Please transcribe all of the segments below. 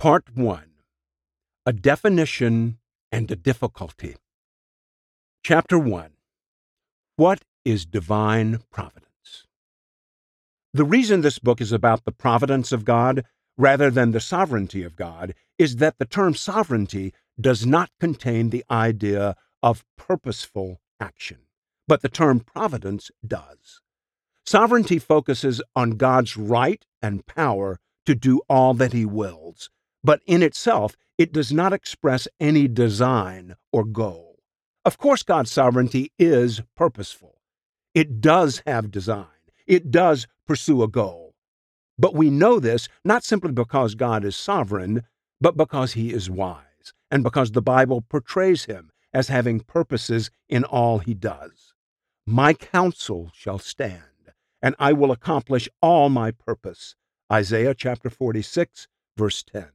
Part 1 A Definition and a Difficulty. Chapter 1 What is Divine Providence? The reason this book is about the providence of God rather than the sovereignty of God is that the term sovereignty does not contain the idea of purposeful action, but the term providence does. Sovereignty focuses on God's right and power to do all that he wills but in itself, it does not express any design or goal. Of course, God's sovereignty is purposeful. It does have design. It does pursue a goal. But we know this not simply because God is sovereign, but because he is wise, and because the Bible portrays him as having purposes in all he does. My counsel shall stand, and I will accomplish all my purpose. Isaiah chapter 46, verse 10.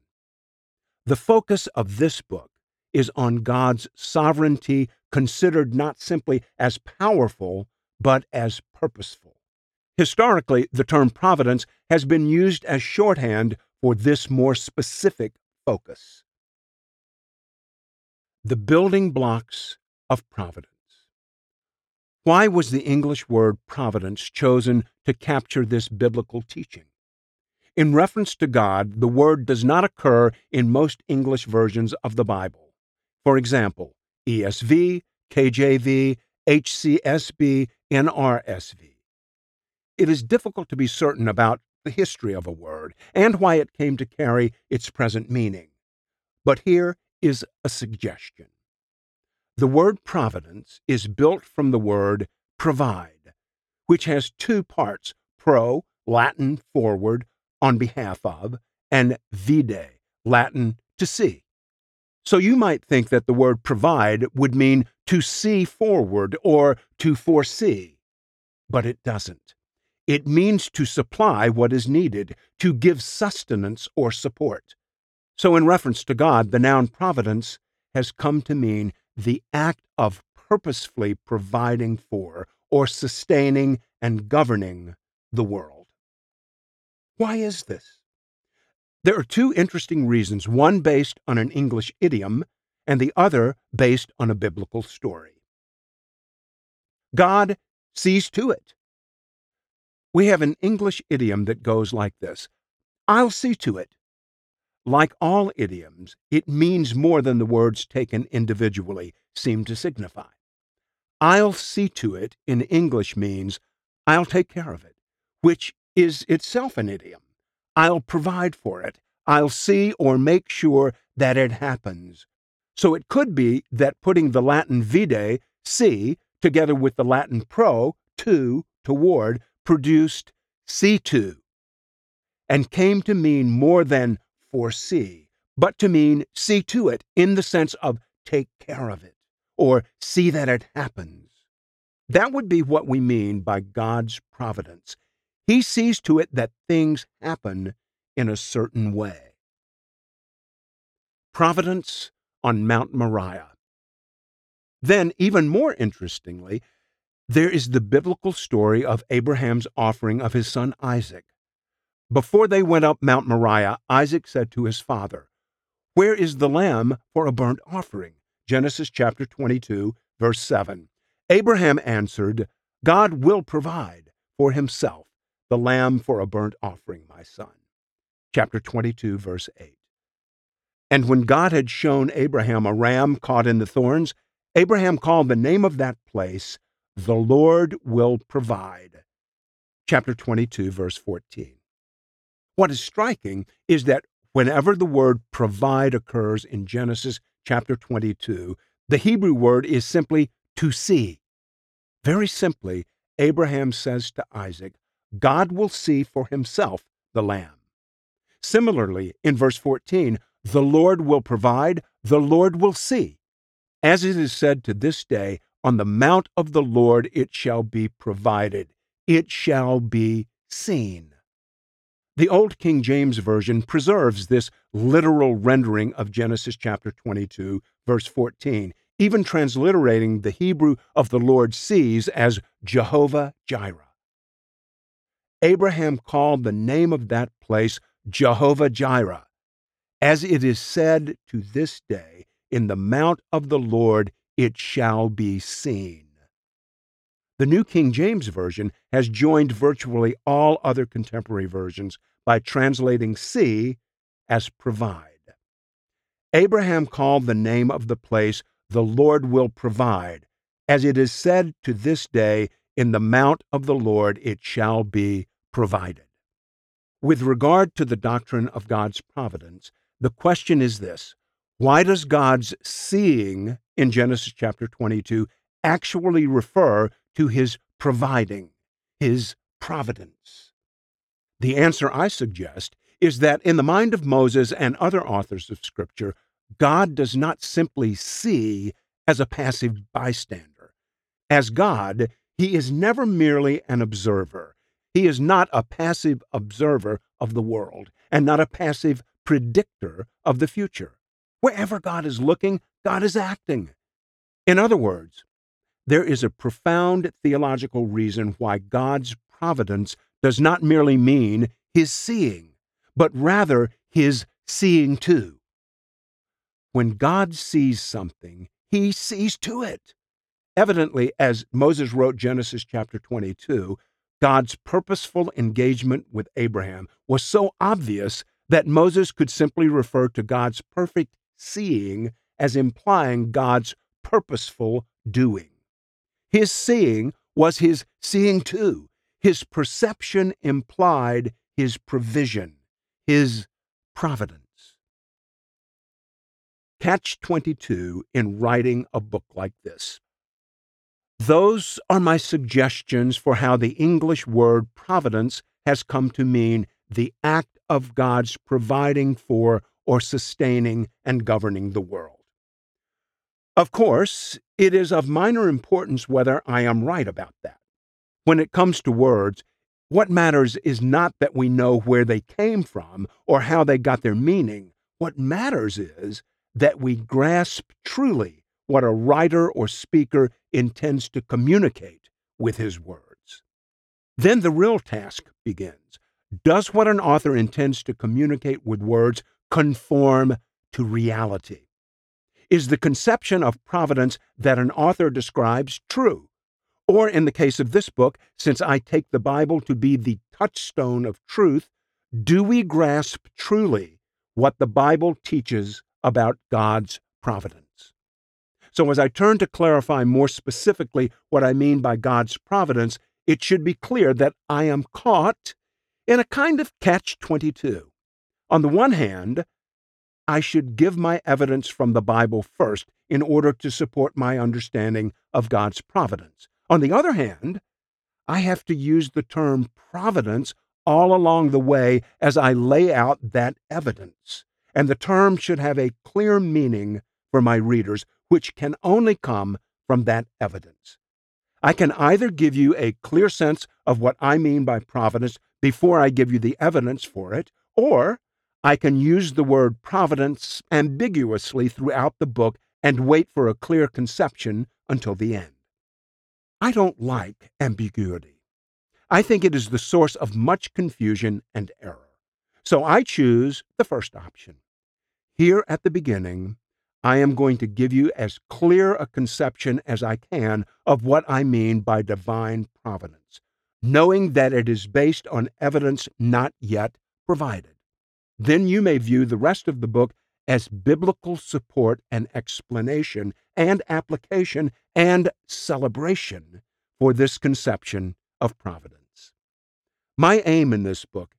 The focus of this book is on God's sovereignty considered not simply as powerful, but as purposeful. Historically, the term providence has been used as shorthand for this more specific focus. The building blocks of providence. Why was the English word providence chosen to capture this biblical teaching? In reference to God, the word does not occur in most English versions of the Bible. For example, ESV, KJV, HCSB, NRSV. It is difficult to be certain about the history of a word and why it came to carry its present meaning. But here is a suggestion. The word providence is built from the word provide, which has two parts pro, Latin forward, on behalf of, and vide, Latin to see. So you might think that the word provide would mean to see forward or to foresee, but it doesn't. It means to supply what is needed, to give sustenance or support. So, in reference to God, the noun providence has come to mean the act of purposefully providing for or sustaining and governing the world. Why is this? There are two interesting reasons, one based on an English idiom and the other based on a biblical story. God sees to it. We have an English idiom that goes like this I'll see to it. Like all idioms, it means more than the words taken individually seem to signify. I'll see to it in English means I'll take care of it, which is itself an idiom. I'll provide for it. I'll see or make sure that it happens. So it could be that putting the Latin vide, see, together with the Latin pro, to, toward, produced see to, and came to mean more than foresee, but to mean see to it in the sense of take care of it, or see that it happens. That would be what we mean by God's providence. He sees to it that things happen in a certain way. Providence on Mount Moriah. Then, even more interestingly, there is the biblical story of Abraham's offering of his son Isaac. Before they went up Mount Moriah, Isaac said to his father, Where is the lamb for a burnt offering? Genesis chapter 22, verse 7. Abraham answered, God will provide for himself the lamb for a burnt offering, my son. Chapter 22, verse 8. And when God had shown Abraham a ram caught in the thorns, Abraham called the name of that place, The Lord Will Provide. Chapter 22, verse 14. What is striking is that whenever the word provide occurs in Genesis chapter 22, the Hebrew word is simply to see. Very simply, Abraham says to Isaac, God will see for himself the lamb. Similarly, in verse 14, the Lord will provide, the Lord will see. As it is said to this day, on the mount of the Lord it shall be provided, it shall be seen. The Old King James Version preserves this literal rendering of Genesis chapter 22, verse 14, even transliterating the Hebrew of the Lord sees as Jehovah Jireh. Abraham called the name of that place Jehovah Jireh. as it is said to this day, in the mount of the Lord it shall be seen. The New King James Version has joined virtually all other contemporary versions by translating see as provide. Abraham called the name of the place, The Lord will provide, as it is said to this day, In the mount of the Lord it shall be provided. With regard to the doctrine of God's providence, the question is this Why does God's seeing in Genesis chapter 22 actually refer to his providing, his providence? The answer I suggest is that in the mind of Moses and other authors of Scripture, God does not simply see as a passive bystander. As God, he is never merely an observer. He is not a passive observer of the world and not a passive predictor of the future. Wherever God is looking, God is acting. In other words, there is a profound theological reason why God's providence does not merely mean his seeing, but rather his seeing to. When God sees something, he sees to it. Evidently, as Moses wrote Genesis chapter 22, God's purposeful engagement with Abraham was so obvious that Moses could simply refer to God's perfect seeing as implying God's purposeful doing. His seeing was his seeing to. His perception implied his provision, his providence. Catch 22 in writing a book like this. Those are my suggestions for how the English word providence has come to mean the act of God's providing for or sustaining and governing the world. Of course, it is of minor importance whether I am right about that. When it comes to words, what matters is not that we know where they came from or how they got their meaning. What matters is that we grasp truly what a writer or speaker intends to communicate with his words. Then the real task begins does what an author intends to communicate with words conform to reality? Is the conception of providence that an author describes true? Or, in the case of this book, since I take the Bible to be the touchstone of truth, do we grasp truly what the Bible teaches about God's providence? So, as I turn to clarify more specifically what I mean by God's providence, it should be clear that I am caught in a kind of catch 22. On the one hand, I should give my evidence from the Bible first in order to support my understanding of God's providence. On the other hand, I have to use the term providence all along the way as I lay out that evidence. And the term should have a clear meaning for my readers, which can only come from that evidence. I can either give you a clear sense of what I mean by providence before I give you the evidence for it, or I can use the word providence ambiguously throughout the book and wait for a clear conception until the end. I don't like ambiguity. I think it is the source of much confusion and error. So I choose the first option. Here at the beginning, I am going to give you as clear a conception as I can of what I mean by divine providence knowing that it is based on evidence not yet provided. Then you may view the rest of the book as biblical support and explanation and application and celebration for this conception of providence. My aim in this book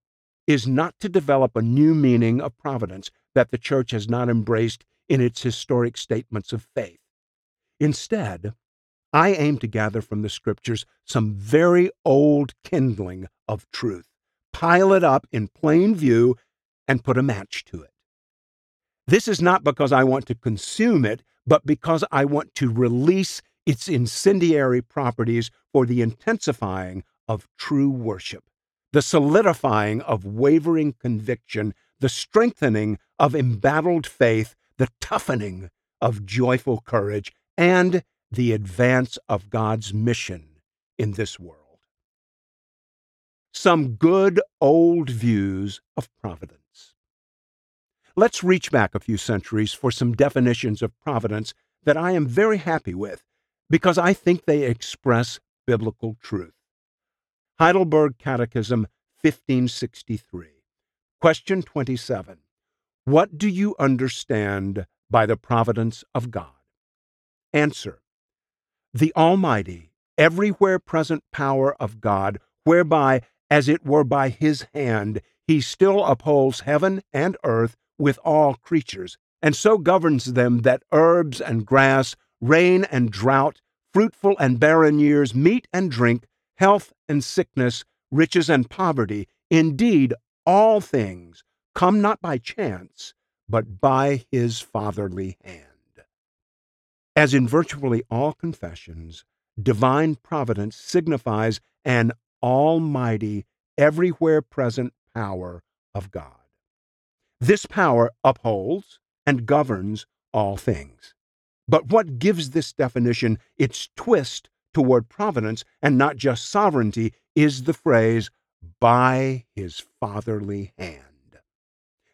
is not to develop a new meaning of providence that the church has not embraced in its historic statements of faith. Instead, I aim to gather from the scriptures some very old kindling of truth, pile it up in plain view, and put a match to it. This is not because I want to consume it, but because I want to release its incendiary properties for the intensifying of true worship, the solidifying of wavering conviction, the strengthening of embattled faith, the toughening of joyful courage, and the advance of God's mission in this world. Some good old views of providence. let's reach back a few centuries for some definitions of providence that I am very happy with because I think they express biblical truth. Heidelberg Catechism 1563. Question 27. What do you understand by the providence of God? Answer. The Almighty, everywhere present power of God, whereby, as it were by his hand, he still upholds heaven and earth with all creatures, and so governs them that herbs and grass, rain and drought, fruitful and barren years, meat and drink, health and sickness, riches and poverty, indeed, all things come not by chance, but by his fatherly hand. As in virtually all confessions, divine providence signifies an almighty, everywhere present power of God. This power upholds and governs all things. But what gives this definition its twist toward providence and not just sovereignty is the phrase, by his fatherly hand.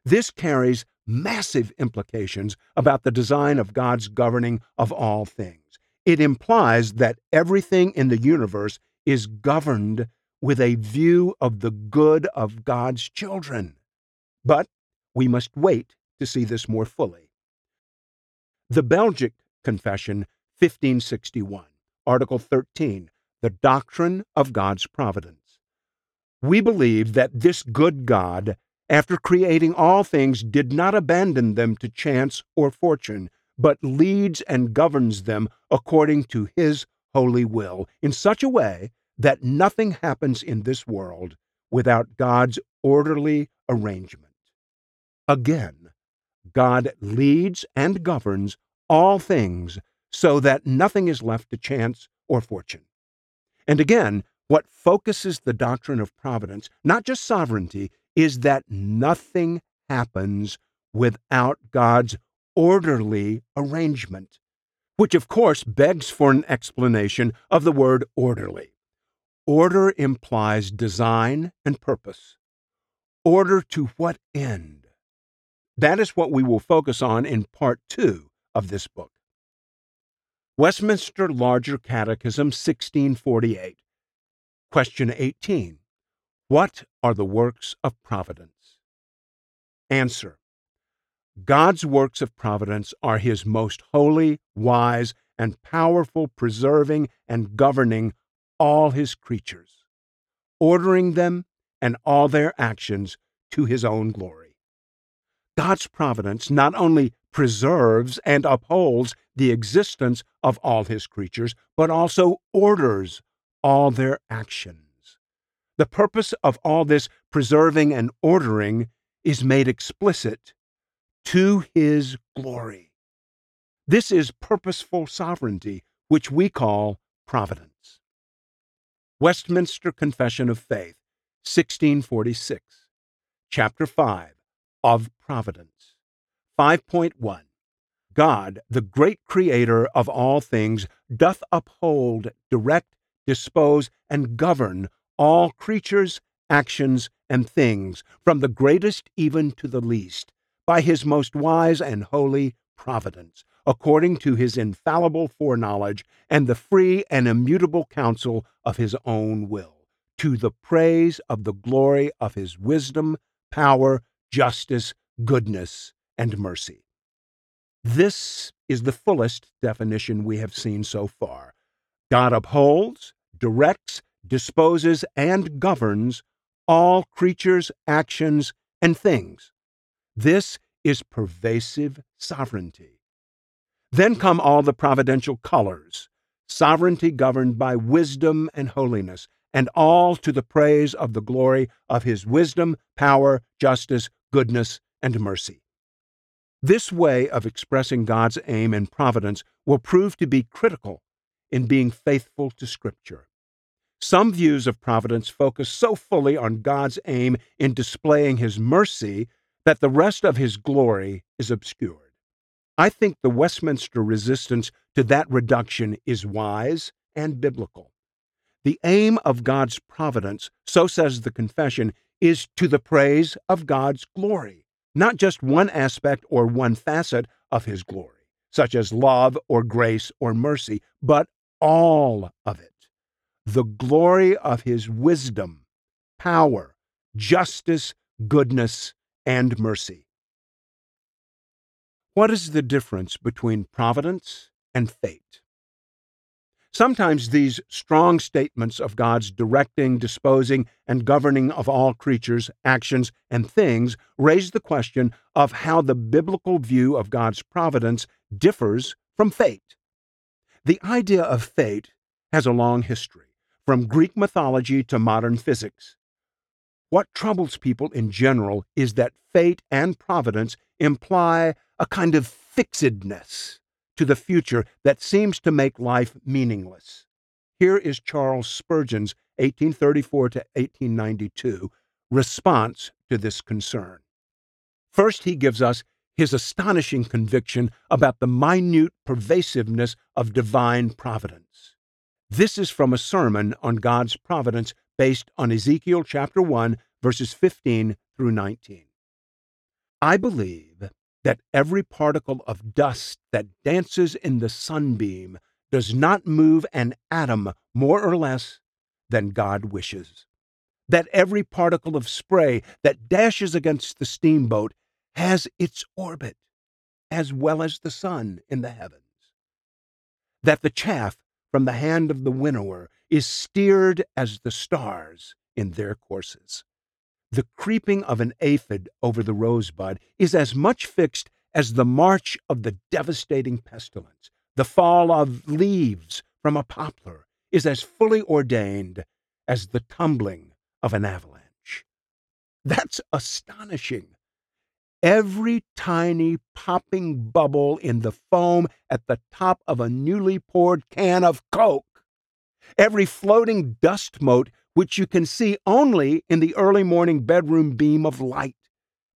This carries massive implications about the design of God's governing of all things. It implies that everything in the universe is governed with a view of the good of God's children. But we must wait to see this more fully. The Belgic Confession, 1561, Article 13, the doctrine of God's providence. We believe that this good God, after creating all things, did not abandon them to chance or fortune, but leads and governs them according to his holy will in such a way that nothing happens in this world without God's orderly arrangement. Again, God leads and governs all things so that nothing is left to chance or fortune. And again, what focuses the doctrine of providence, not just sovereignty, is that nothing happens without God's orderly arrangement, which of course begs for an explanation of the word orderly. Order implies design and purpose. Order to what end? That is what we will focus on in part two of this book. Westminster Larger Catechism 1648. Question 18. What are the works of providence? Answer. God's works of providence are his most holy, wise, and powerful preserving and governing all his creatures, ordering them and all their actions to his own glory. God's providence not only preserves and upholds the existence of all his creatures, but also orders all their actions. The purpose of all this preserving and ordering is made explicit to his glory. This is purposeful sovereignty, which we call providence. Westminster Confession of Faith, 1646, Chapter 5 of Providence. 5.1 God, the great creator of all things, doth uphold, direct, dispose, and govern all creatures, actions, and things, from the greatest even to the least, by his most wise and holy providence, according to his infallible foreknowledge and the free and immutable counsel of his own will, to the praise of the glory of his wisdom, power, justice, goodness, and mercy. This is the fullest definition we have seen so far. God upholds, directs, disposes, and governs all creatures, actions, and things. This is pervasive sovereignty. Then come all the providential colors sovereignty governed by wisdom and holiness, and all to the praise of the glory of his wisdom, power, justice, goodness, and mercy. This way of expressing God's aim and providence will prove to be critical in being faithful to Scripture. Some views of providence focus so fully on God's aim in displaying his mercy that the rest of his glory is obscured. I think the Westminster resistance to that reduction is wise and biblical. The aim of God's providence, so says the confession, is to the praise of God's glory. not just one aspect or one facet of his glory, such as love or grace or mercy, but all of it. The glory of his wisdom, power, justice, goodness, and mercy. What is the difference between providence and fate? Sometimes these strong statements of God's directing, disposing, and governing of all creatures, actions, and things raise the question of how the biblical view of God's providence differs from fate. The idea of fate has a long history, from Greek mythology to modern physics. What troubles people in general is that fate and providence imply a kind of fixedness to the future that seems to make life meaningless. Here is Charles Spurgeon's 1834 to 1892 response to this concern. First, he gives us his astonishing conviction about the minute pervasiveness of divine providence. This is from a sermon on God's providence based on Ezekiel chapter 1, verses 15 through 19. I believe that every particle of dust that dances in the sunbeam does not move an atom more or less than God wishes. That every particle of spray that dashes against the steamboat has its orbit, as well as the sun in the heavens. That the chaff from the hand of the winnower is steered as the stars in their courses. The creeping of an aphid over the rosebud is as much fixed as the march of the devastating pestilence. The fall of leaves from a poplar is as fully ordained as the tumbling of an avalanche. That's astonishing. Every tiny popping bubble in the foam at the top of a newly poured can of Coke, every floating dust mote which you can see only in the early morning bedroom beam of light,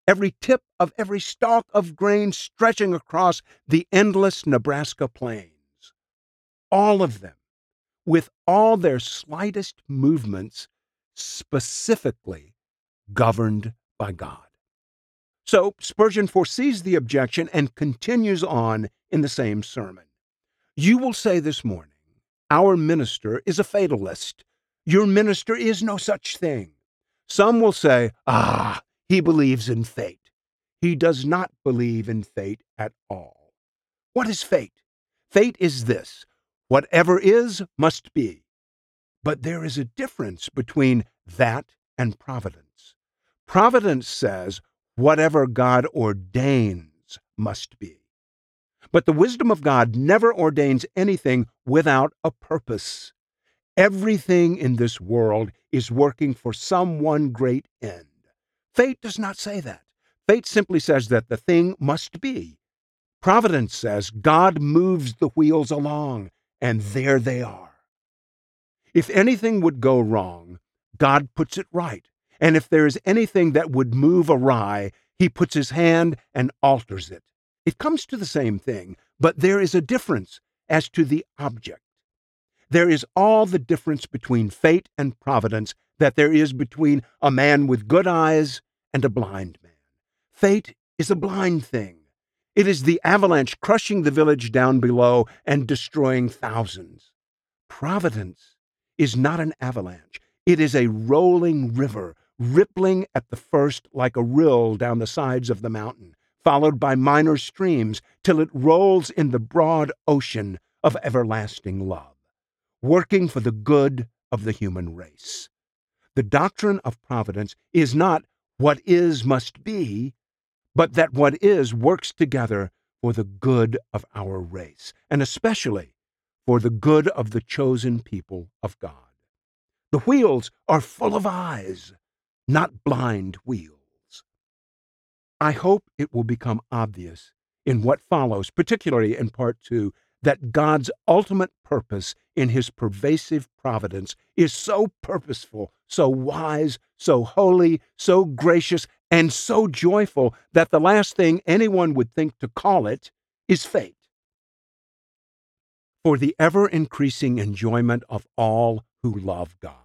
every tip of every stalk of grain stretching across the endless Nebraska plains. All of them, with all their slightest movements, specifically governed by God. So Spurgeon foresees the objection and continues on in the same sermon. You will say this morning, Our minister is a fatalist your minister is no such thing. Some will say, Ah, he believes in fate. He does not believe in fate at all. What is fate? Fate is this whatever is must be. But there is a difference between that and providence. Providence says whatever God ordains must be. But the wisdom of God never ordains anything without a purpose. Everything in this world is working for some one great end. Fate does not say that. Fate simply says that the thing must be. Providence says God moves the wheels along, and there they are. If anything would go wrong, God puts it right. And if there is anything that would move awry, he puts his hand and alters it. It comes to the same thing, but there is a difference as to the object. There is all the difference between fate and providence that there is between a man with good eyes and a blind man. Fate is a blind thing. It is the avalanche crushing the village down below and destroying thousands. Providence is not an avalanche. It is a rolling river, rippling at the first like a rill down the sides of the mountain, followed by minor streams, till it rolls in the broad ocean of everlasting love working for the good of the human race. The doctrine of providence is not what is must be, but that what is works together for the good of our race, and especially for the good of the chosen people of God. The wheels are full of eyes, not blind wheels. I hope it will become obvious in what follows, particularly in part two, that God's ultimate purpose in his pervasive providence is so purposeful, so wise, so holy, so gracious, and so joyful that the last thing anyone would think to call it is fate. For the ever increasing enjoyment of all who love God.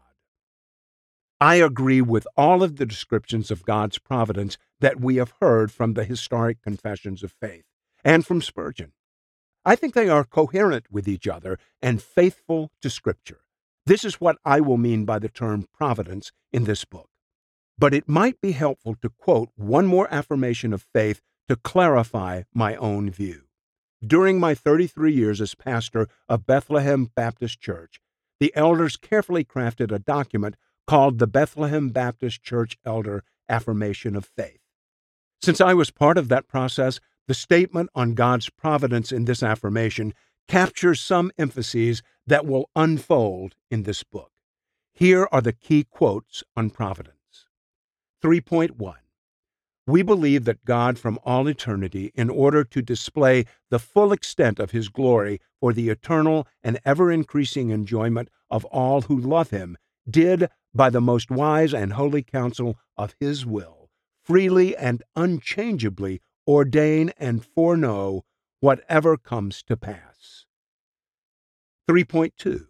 I agree with all of the descriptions of God's providence that we have heard from the historic confessions of faith and from Spurgeon. I think they are coherent with each other and faithful to Scripture. This is what I will mean by the term providence in this book. But it might be helpful to quote one more affirmation of faith to clarify my own view. During my 33 years as pastor of Bethlehem Baptist Church, the elders carefully crafted a document called the Bethlehem Baptist Church Elder Affirmation of Faith. Since I was part of that process, the statement on God's providence in this affirmation captures some emphases that will unfold in this book. Here are the key quotes on providence 3.1 we believe that God from all eternity, in order to display the full extent of His glory for the eternal and ever increasing enjoyment of all who love Him, did, by the most wise and holy counsel of His will, freely and unchangeably ordain and foreknow whatever comes to pass. 3.2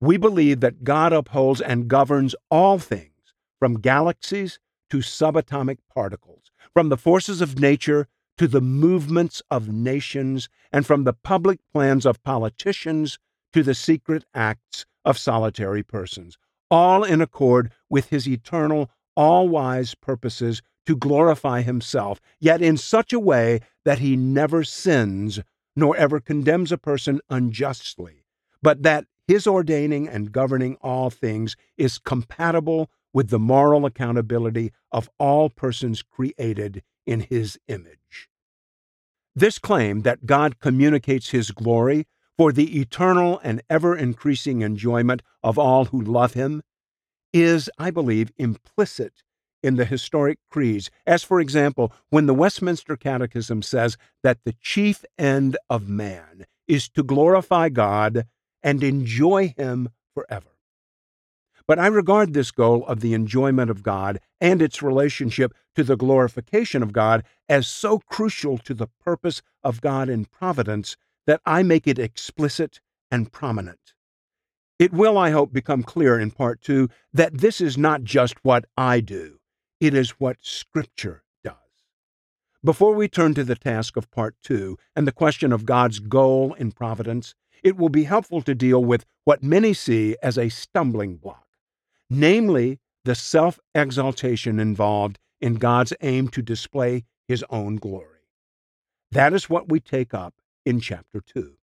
We believe that God upholds and governs all things, from galaxies to subatomic particles, from the forces of nature to the movements of nations, and from the public plans of politicians to the secret acts of solitary persons, all in accord with his eternal, all wise purposes to glorify himself, yet in such a way that he never sins nor ever condemns a person unjustly, but that his ordaining and governing all things is compatible with the moral accountability of all persons created in his image. This claim that God communicates his glory for the eternal and ever increasing enjoyment of all who love him is, I believe, implicit in the historic creeds, as, for example, when the Westminster Catechism says that the chief end of man is to glorify God and enjoy him forever. But I regard this goal of the enjoyment of God and its relationship to the glorification of God as so crucial to the purpose of God in providence that I make it explicit and prominent. It will, I hope, become clear in part two that this is not just what I do, it is what Scripture does. Before we turn to the task of part two and the question of God's goal in providence, it will be helpful to deal with what many see as a stumbling block namely the self exaltation involved in God's aim to display his own glory. That is what we take up in chapter 2.